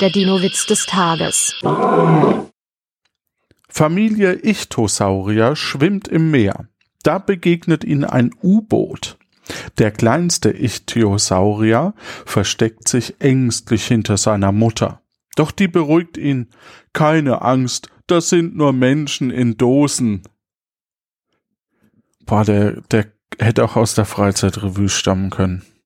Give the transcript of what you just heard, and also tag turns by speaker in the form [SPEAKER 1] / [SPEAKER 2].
[SPEAKER 1] Der Dino-Witz des Tages.
[SPEAKER 2] Familie Ichthyosaurier schwimmt im Meer. Da begegnet ihnen ein U-Boot. Der kleinste Ichthyosaurier versteckt sich ängstlich hinter seiner Mutter. Doch die beruhigt ihn. Keine Angst, das sind nur Menschen in Dosen. Boah, der, der hätte auch aus der Freizeitrevue stammen können.